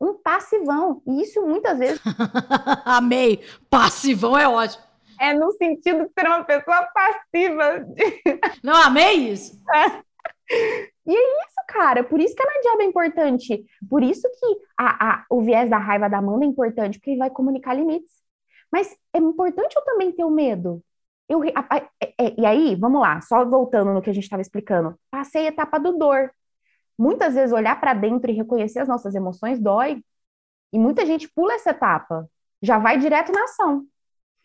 C: Um passivão. E isso muitas vezes.
B: Amei! Passivão é ótimo
C: é no sentido de ser uma pessoa passiva.
B: Não amei isso?
C: É. E é isso, cara. Por isso que a Nadiaba é importante. Por isso que a, a, o viés da raiva da Amanda é importante, porque ele vai comunicar limites. Mas é importante eu também ter o medo. Eu, a, é, é, e aí, vamos lá, só voltando no que a gente estava explicando. Passei a etapa do dor. Muitas vezes olhar para dentro e reconhecer as nossas emoções dói. E muita gente pula essa etapa, já vai direto na ação.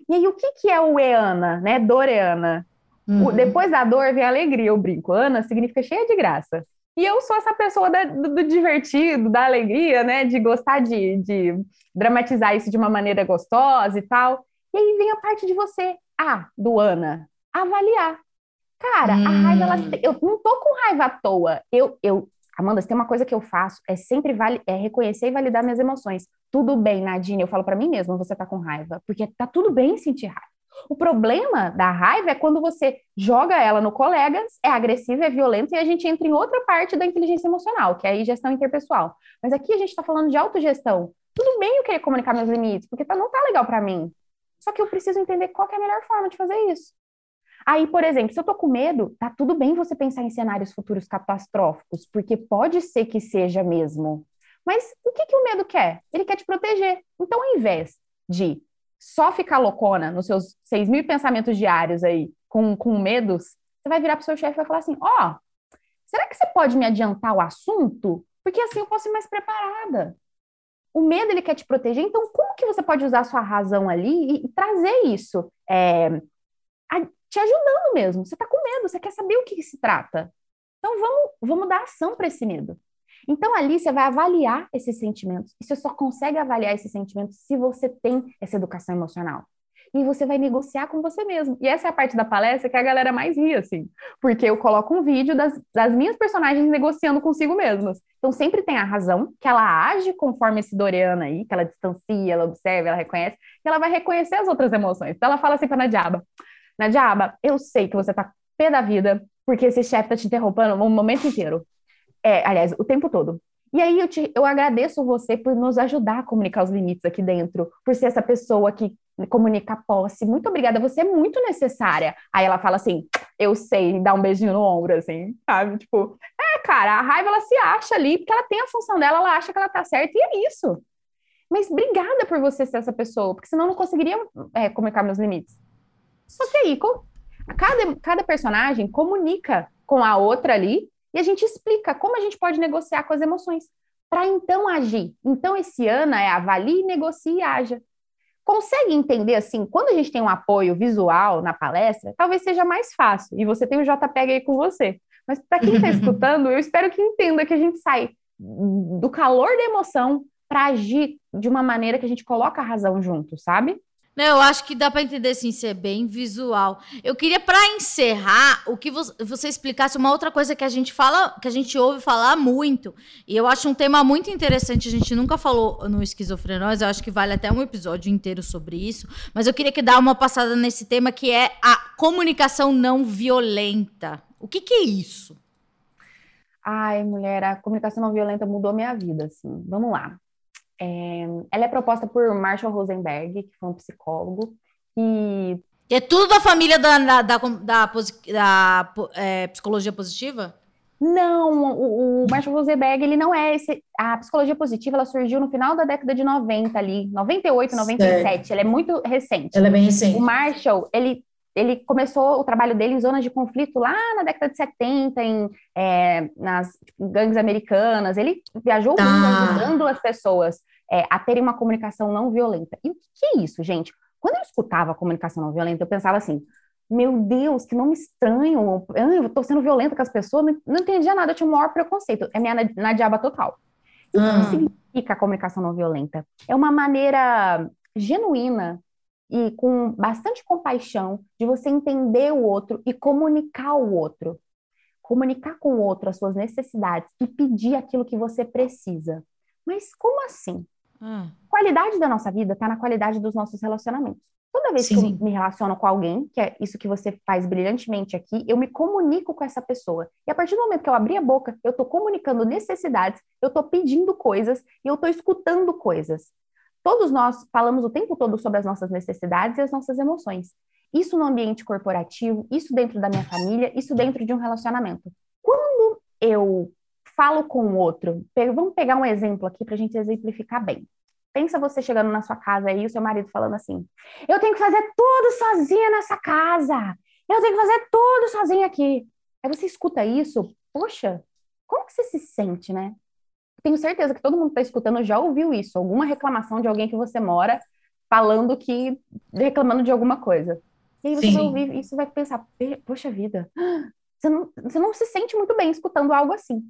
C: E aí, o que, que é o Eana, né? Doreana. Uhum. depois da dor vem a alegria, eu brinco. Ana significa cheia de graça. E eu sou essa pessoa da, do, do, divertido, da alegria, né? De gostar de, de dramatizar isso de uma maneira gostosa e tal. E aí vem a parte de você, ah, do Ana, avaliar. Cara, hum. a raiva, ela, hum. eu não tô com raiva à toa. Eu, eu, Amanda, se tem uma coisa que eu faço, é sempre vale, é reconhecer e validar minhas emoções. Tudo bem, Nadine, eu falo para mim mesma, você tá com raiva, porque tá tudo bem sentir raiva. O problema da raiva é quando você joga ela no colega, é agressivo, é violento, e a gente entra em outra parte da inteligência emocional, que é a gestão interpessoal. Mas aqui a gente está falando de autogestão. Tudo bem eu querer comunicar meus limites, porque tá, não tá legal para mim. Só que eu preciso entender qual é a melhor forma de fazer isso. Aí, por exemplo, se eu tô com medo, tá tudo bem você pensar em cenários futuros catastróficos, porque pode ser que seja mesmo. Mas o que, que o medo quer? Ele quer te proteger. Então, ao invés de só ficar loucona nos seus 6 mil pensamentos diários aí, com, com medos, você vai virar pro seu chefe e vai falar assim: ó, oh, será que você pode me adiantar o assunto? Porque assim eu posso ir mais preparada. O medo ele quer te proteger, então como que você pode usar a sua razão ali e, trazer isso? É, te ajudando mesmo. Você está com medo, você quer saber o que, que se trata. Então vamos, vamos dar ação para esse medo. Então ali você vai avaliar esses sentimentos. E você só consegue avaliar esses sentimentos se você tem essa educação emocional. E você vai negociar com você mesmo. E essa é a parte da palestra que a galera mais ri, assim. Porque eu coloco um vídeo das, das minhas personagens negociando consigo mesmas. Então sempre tem a razão, que ela age conforme esse Doriana aí, que ela distancia, ela observa, ela reconhece, e ela vai reconhecer as outras emoções. Então ela fala assim para a Diaba: Nadiaba, eu sei que você tá pé da vida, porque esse chefe tá te interrompendo o momento inteiro. É, aliás, o tempo todo. E aí eu, te, eu agradeço você por nos ajudar a comunicar os limites aqui dentro, por ser essa pessoa que comunica posse. Muito obrigada, você é muito necessária. Aí ela fala assim, eu sei, dá um beijinho no ombro, assim, sabe? Tipo, é, cara, a raiva ela se acha ali, porque ela tem a função dela, ela acha que ela tá certa, e é isso. Mas obrigada por você ser essa pessoa, porque senão eu não conseguiria é, comunicar meus limites. Só que aí, cada, cada personagem comunica com a outra ali e a gente explica como a gente pode negociar com as emoções para então agir. Então, esse Ana é avalie, negocie e haja. consegue entender assim, quando a gente tem um apoio visual na palestra, talvez seja mais fácil. E você tem o JPEG aí com você. Mas para quem está escutando, eu espero que entenda que a gente sai do calor da emoção para agir de uma maneira que a gente coloca a razão junto, sabe?
B: Não, eu acho que dá para entender assim, ser bem visual. Eu queria para encerrar o que você explicasse uma outra coisa que a gente fala, que a gente ouve falar muito, e eu acho um tema muito interessante, a gente nunca falou no esquizofrenóis, eu acho que vale até um episódio inteiro sobre isso, mas eu queria que dar uma passada nesse tema que é a comunicação não violenta. O que, que é isso?
C: Ai, mulher, a comunicação não violenta mudou minha vida, assim. Vamos lá. É, ela é proposta por Marshall Rosenberg, que foi um psicólogo, e...
B: É tudo da família da, da, da, da, da é, psicologia positiva?
C: Não, o, o, Marshall Rosenberg, ele não é esse... A psicologia positiva, ela surgiu no final da década de 90 ali, 98, 97, certo. ela é muito recente.
B: Ela é bem recente.
C: O Marshall, ele ele começou o trabalho dele em zonas de conflito lá na década de 70, em, é, nas tipo, gangues americanas. Ele viajou tá. ajudando as pessoas é, a terem uma comunicação não violenta. E o que é isso, gente? Quando eu escutava a comunicação não violenta, eu pensava assim, meu Deus, que nome estranho, eu estou sendo violenta com as pessoas, não, entendia nada, eu tinha o maior preconceito, é minha na, na diaba total. E o que ah. significa a comunicação não violenta? É uma maneira genuína e com bastante compaixão de você entender o outro e comunicar o outro. Comunicar com o outro as suas necessidades e pedir aquilo que você precisa. Mas como assim? Hum. Qualidade da nossa vida está na qualidade dos nossos relacionamentos. Toda vez sim, que eu me relaciono com alguém, que é isso que você faz brilhantemente aqui, eu me comunico com essa pessoa. E a partir do momento que eu abri a boca, eu estou comunicando necessidades, eu estou pedindo coisas e eu estou escutando coisas. Todos nós falamos o tempo todo sobre as nossas necessidades e as nossas emoções. Isso no ambiente corporativo, isso dentro da minha família, isso dentro de um relacionamento. Quando eu falo com o outro, vamos pegar um exemplo aqui para a gente exemplificar bem. Pensa você chegando na sua casa e o seu marido falando assim: Eu tenho que fazer tudo sozinha nessa casa. Eu tenho que fazer tudo sozinha aqui. Aí você escuta isso, poxa, como que você se sente, né? Tenho certeza que todo mundo que está escutando já ouviu isso, alguma reclamação de alguém que você mora falando que reclamando de alguma coisa. E aí você Sim. vai ouvir isso vai pensar, poxa vida, você não, você não se sente muito bem escutando algo assim.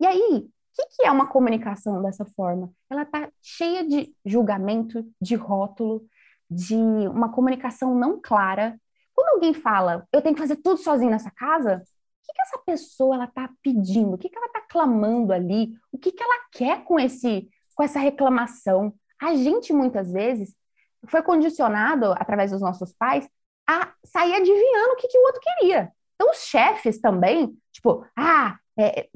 C: E aí, o que, que é uma comunicação dessa forma? Ela está cheia de julgamento, de rótulo, de uma comunicação não clara. Quando alguém fala, eu tenho que fazer tudo sozinho nessa casa, que, que essa pessoa ela está pedindo? O que, que ela está clamando ali? O que, que ela quer com esse com essa reclamação? A gente muitas vezes foi condicionado através dos nossos pais a sair adivinhando o que, que o outro queria. Então os chefes também, tipo, ah, é,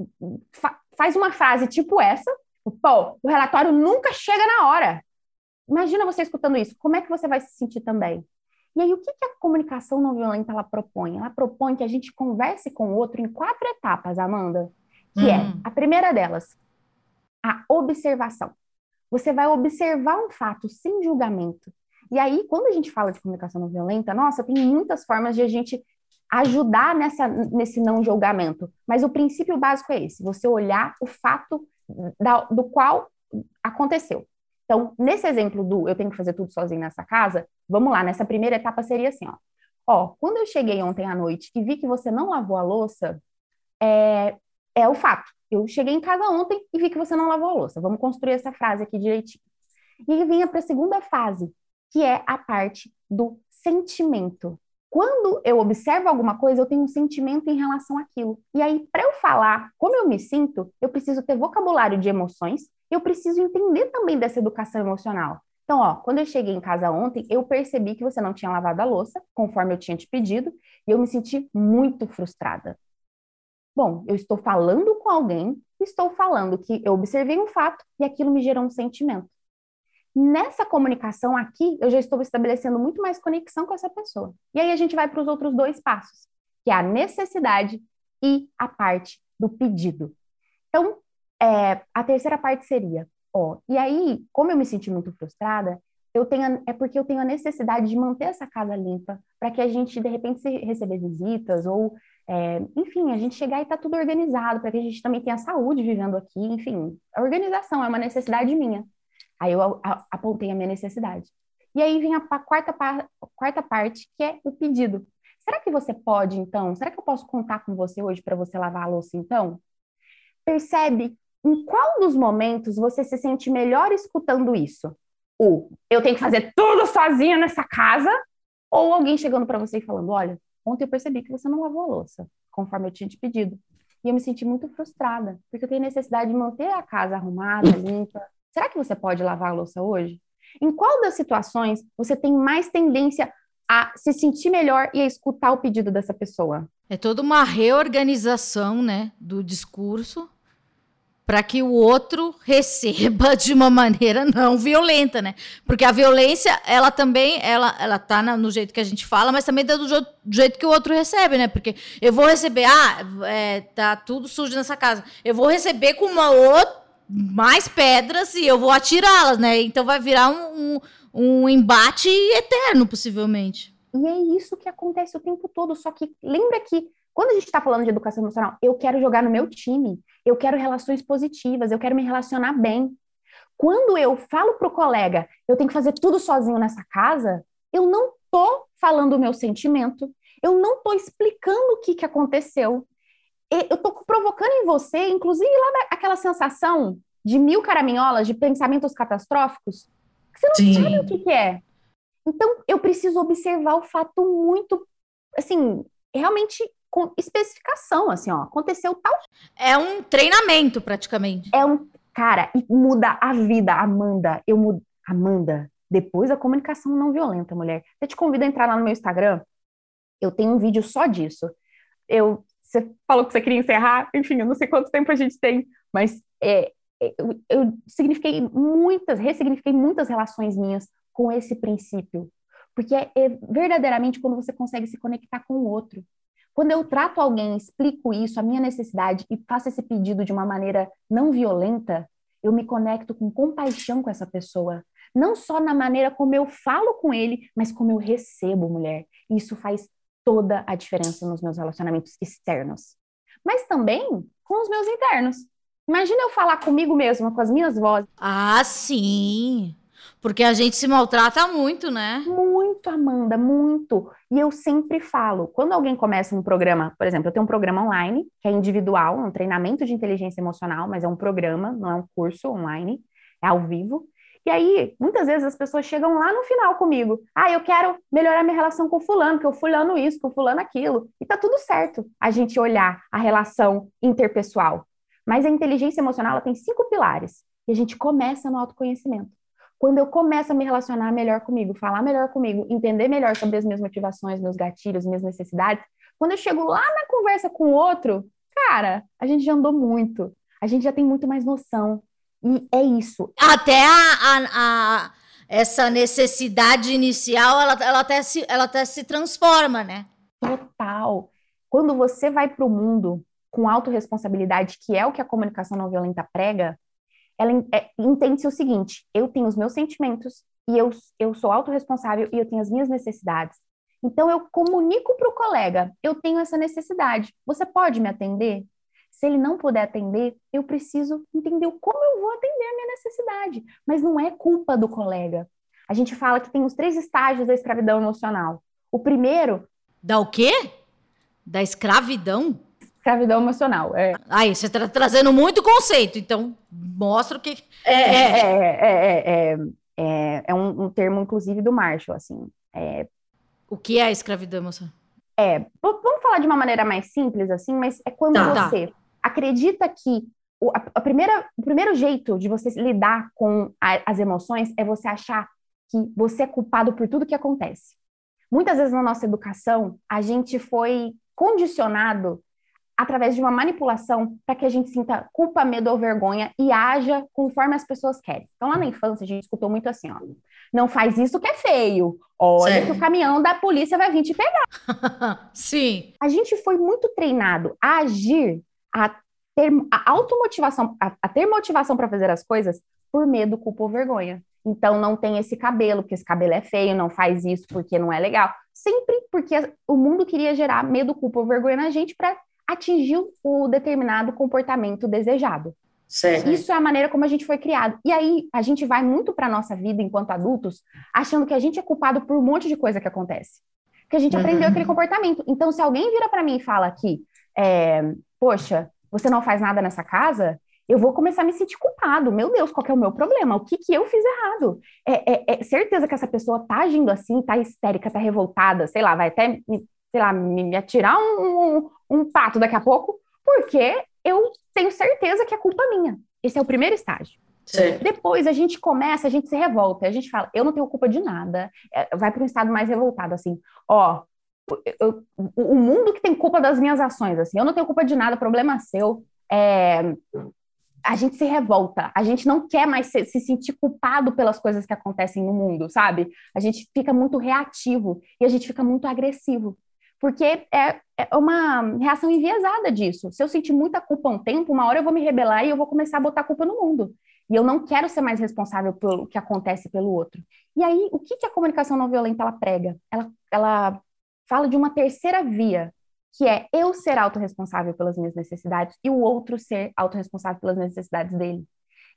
C: fa faz uma frase tipo essa, pô, o relatório nunca chega na hora. Imagina você escutando isso, como é que você vai se sentir também? E aí, o que, que a comunicação não violenta ela propõe? Ela propõe que a gente converse com o outro em quatro etapas, Amanda, que é hum. é a primeira delas, a observação. Você vai observar um fato sem julgamento. E aí, quando a gente fala de comunicação não violenta, nossa, tem muitas formas de a gente ajudar nessa, nesse não julgamento. Mas o princípio básico é esse: você olhar o fato da, do qual aconteceu. Então, nesse exemplo do eu tenho que fazer tudo sozinho nessa casa, vamos lá, nessa primeira etapa seria assim, ó. Ó, quando eu cheguei ontem à noite e vi que você não lavou a louça, é, é o fato. Eu cheguei em casa ontem e vi que você não lavou a louça. Vamos construir essa frase aqui direitinho. E vinha para a segunda fase, que é a parte do sentimento. Quando eu observo alguma coisa, eu tenho um sentimento em relação àquilo. E aí, para eu falar como eu me sinto, eu preciso ter vocabulário de emoções eu preciso entender também dessa educação emocional. Então, ó, quando eu cheguei em casa ontem, eu percebi que você não tinha lavado a louça, conforme eu tinha te pedido, e eu me senti muito frustrada. Bom, eu estou falando com alguém, estou falando que eu observei um fato e aquilo me gerou um sentimento. Nessa comunicação aqui, eu já estou estabelecendo muito mais conexão com essa pessoa. E aí a gente vai para os outros dois passos, que é a necessidade e a parte do pedido. Então, é, a terceira parte seria, ó, e aí, como eu me senti muito frustrada, eu tenho, é porque eu tenho a necessidade de manter essa casa limpa, para que a gente, de repente, se receber visitas, ou, é, enfim, a gente chegar e tá tudo organizado, para que a gente também tenha saúde vivendo aqui, enfim, a organização é uma necessidade minha. Aí eu a, a, apontei a minha necessidade. E aí vem a quarta, a quarta parte, que é o pedido. Será que você pode, então? Será que eu posso contar com você hoje para você lavar a louça, então? Percebe em qual dos momentos você se sente melhor escutando isso? O eu tenho que fazer tudo sozinha nessa casa? Ou alguém chegando para você e falando: olha, ontem eu percebi que você não lavou a louça, conforme eu tinha te pedido. E eu me senti muito frustrada, porque eu tenho necessidade de manter a casa arrumada, limpa. Será que você pode lavar a louça hoje? Em qual das situações você tem mais tendência a se sentir melhor e a escutar o pedido dessa pessoa?
B: É toda uma reorganização, né, do discurso para que o outro receba de uma maneira não violenta, né? Porque a violência, ela também, ela, ela tá no jeito que a gente fala, mas também do, do jeito que o outro recebe, né? Porque eu vou receber, ah, é, tá tudo sujo nessa casa. Eu vou receber com uma outra mais pedras e eu vou atirá-las, né? Então vai virar um, um, um embate eterno, possivelmente.
C: E é isso que acontece o tempo todo. Só que lembra que quando a gente está falando de educação emocional, eu quero jogar no meu time, eu quero relações positivas, eu quero me relacionar bem. Quando eu falo para o colega, eu tenho que fazer tudo sozinho nessa casa, eu não tô falando o meu sentimento, eu não tô explicando o que, que aconteceu. Eu tô provocando em você, inclusive lá aquela sensação de mil caraminholas, de pensamentos catastróficos, que você não Sim. sabe o que, que é. Então, eu preciso observar o fato muito, assim, realmente com especificação, assim, ó, aconteceu tal.
B: É um treinamento, praticamente.
C: É um, cara, e muda a vida, Amanda. Eu mudo, Amanda, depois a comunicação não violenta, mulher. Eu te convido a entrar lá no meu Instagram. Eu tenho um vídeo só disso. Eu, você falou que você queria encerrar, enfim, eu não sei quanto tempo a gente tem, mas é, é eu, eu signifiquei muitas, ressignifiquei muitas relações minhas com esse princípio. Porque é, é verdadeiramente quando você consegue se conectar com o outro. Quando eu trato alguém, explico isso, a minha necessidade e faço esse pedido de uma maneira não violenta, eu me conecto com compaixão com essa pessoa. Não só na maneira como eu falo com ele, mas como eu recebo mulher. Isso faz toda a diferença nos meus relacionamentos externos. Mas também com os meus internos. Imagina eu falar comigo mesma, com as minhas vozes.
B: Ah, sim. Porque a gente se maltrata muito, né?
C: Muito, Amanda, muito. E eu sempre falo, quando alguém começa um programa, por exemplo, eu tenho um programa online, que é individual, um treinamento de inteligência emocional, mas é um programa, não é um curso online, é ao vivo. E aí, muitas vezes as pessoas chegam lá no final comigo. Ah, eu quero melhorar minha relação com fulano, que o fulano isso, o fulano aquilo. E tá tudo certo a gente olhar a relação interpessoal. Mas a inteligência emocional tem cinco pilares. E a gente começa no autoconhecimento. Quando eu começo a me relacionar melhor comigo, falar melhor comigo, entender melhor sobre as minhas motivações, meus gatilhos, minhas necessidades, quando eu chego lá na conversa com o outro, cara, a gente já andou muito, a gente já tem muito mais noção. E é isso.
B: Até a, a, a essa necessidade inicial, ela, ela, até se, ela até se transforma, né?
C: Total. Quando você vai para o mundo com autorresponsabilidade, que é o que a comunicação não violenta prega, ela é, entende-se o seguinte: eu tenho os meus sentimentos e eu, eu sou autorresponsável e eu tenho as minhas necessidades. Então, eu comunico para o colega: eu tenho essa necessidade, você pode me atender? Se ele não puder atender, eu preciso entender como eu vou atender a minha necessidade. Mas não é culpa do colega. A gente fala que tem os três estágios da escravidão emocional. O primeiro.
B: Da o quê? Da escravidão?
C: Escravidão emocional. É.
B: Aí, você está trazendo muito conceito, então mostra o que.
C: É, é, é, é, é, é um, um, termo, inclusive, do Marshall, assim.
B: O que é a escravidão emocional?
C: É, vamos falar de uma maneira mais simples, assim, mas é quando tá, você tá. acredita que o, a, a, primeira, o primeiro jeito de você lidar com a, as emoções é você achar que você é culpado por tudo que acontece. Muitas vezes na nossa educação, a gente foi condicionado através de uma manipulação para que a gente sinta culpa, medo ou vergonha e haja conforme as pessoas querem. Então, lá na infância, a gente escutou muito assim, ó, não faz isso que é feio. Olha que o caminhão da polícia vai vir te pegar.
B: Sim.
C: A gente foi muito treinado a agir, a ter a automotivação, a, a ter motivação para fazer as coisas por medo, culpa ou vergonha. Então, não tem esse cabelo, porque esse cabelo é feio, não faz isso porque não é legal. Sempre porque o mundo queria gerar medo, culpa ou vergonha na gente para atingiu o determinado comportamento desejado. Certo. Isso é a maneira como a gente foi criado. E aí a gente vai muito para nossa vida enquanto adultos, achando que a gente é culpado por um monte de coisa que acontece. Que a gente uhum. aprendeu aquele comportamento. Então, se alguém vira para mim e fala que, é, poxa, você não faz nada nessa casa, eu vou começar a me sentir culpado. Meu Deus, qual é o meu problema? O que, que eu fiz errado? É, é, é certeza que essa pessoa tá agindo assim, tá histérica, tá revoltada, sei lá, vai até, sei lá, me, me atirar um, um, um pato daqui a pouco, porque eu tenho certeza que é culpa minha. Esse é o primeiro estágio. Certo. Depois a gente começa, a gente se revolta, a gente fala, eu não tenho culpa de nada. É, vai para um estado mais revoltado, assim, ó, eu, o mundo que tem culpa das minhas ações, assim, eu não tenho culpa de nada, problema seu. É, a gente se revolta, a gente não quer mais se, se, sentir culpado pelas coisas que acontecem no mundo, sabe? A gente fica muito reativo e a gente fica muito agressivo. Porque é, é uma reação enviesada disso. Se eu sentir muita culpa um tempo, uma hora eu vou me rebelar e eu vou começar a botar culpa no mundo. E eu não quero ser mais responsável pelo que acontece pelo outro. E aí, o que, que a comunicação não violenta ela prega? Ela, ela fala de uma terceira via, que é eu ser autorresponsável pelas minhas necessidades e o outro ser autorresponsável pelas necessidades dele.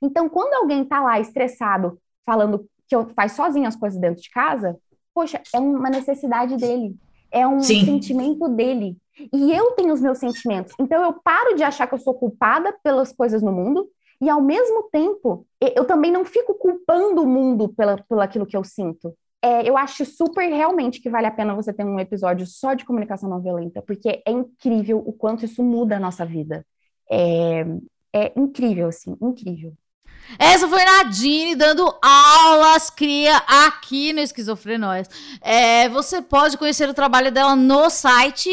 C: Então, quando alguém está lá estressado, falando que faz sozinho as coisas dentro de casa, poxa, é uma necessidade dele é um Sim. sentimento dele. E eu tenho os meus sentimentos. Então eu paro de achar que eu sou culpada pelas coisas no mundo e ao mesmo tempo eu também não fico culpando o mundo pela, pelo aquilo que eu sinto. É, eu acho super realmente que vale a pena você ter um episódio só de comunicação não violenta, porque é incrível o quanto isso muda a nossa vida. É, é incrível, assim, incrível.
B: Essa foi Nadine dando aulas cria aqui no Esquizofrenóias. É, você pode conhecer o trabalho dela no site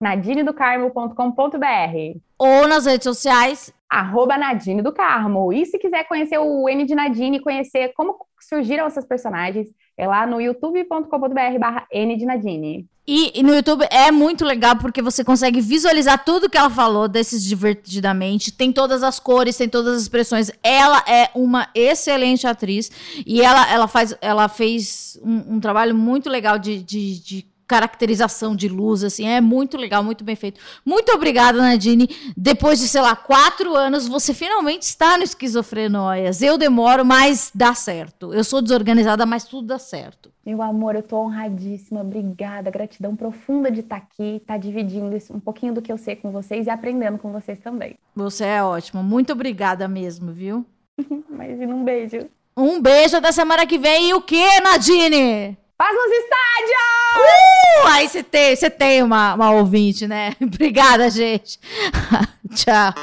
C: nadinedocarmo.com.br
B: ou nas redes sociais
C: arroba Nadine do Carmo. E se quiser conhecer o N de Nadine, conhecer como surgiram essas personagens, é lá no youtube.com.br barra N de Nadine.
B: E, e, no YouTube é muito legal porque você consegue visualizar tudo que ela falou desses divertidamente. Tem todas as cores, tem todas as expressões. Ela é uma excelente atriz e ela, ela, faz, ela fez um, um trabalho muito legal de, de, de caracterização de luz, assim, é muito legal, muito bem feito. Muito obrigada, Nadine. Depois de, sei lá, quatro anos, você finalmente está no Esquizofrenóias. Eu demoro, mas dá certo. Eu sou desorganizada, mas tudo dá certo.
C: Meu amor, eu tô honradíssima, obrigada, gratidão profunda de estar tá aqui, estar tá dividindo um pouquinho do que eu sei com vocês e aprendendo com vocês também.
B: Você é ótima, muito obrigada mesmo, viu?
C: Imagina um beijo.
B: Um beijo até semana que vem e o que, Nadine?
C: Paz nos estádios!
B: Uh, aí você tem, você tem uma, uma ouvinte, né? Obrigada, gente. Tchau.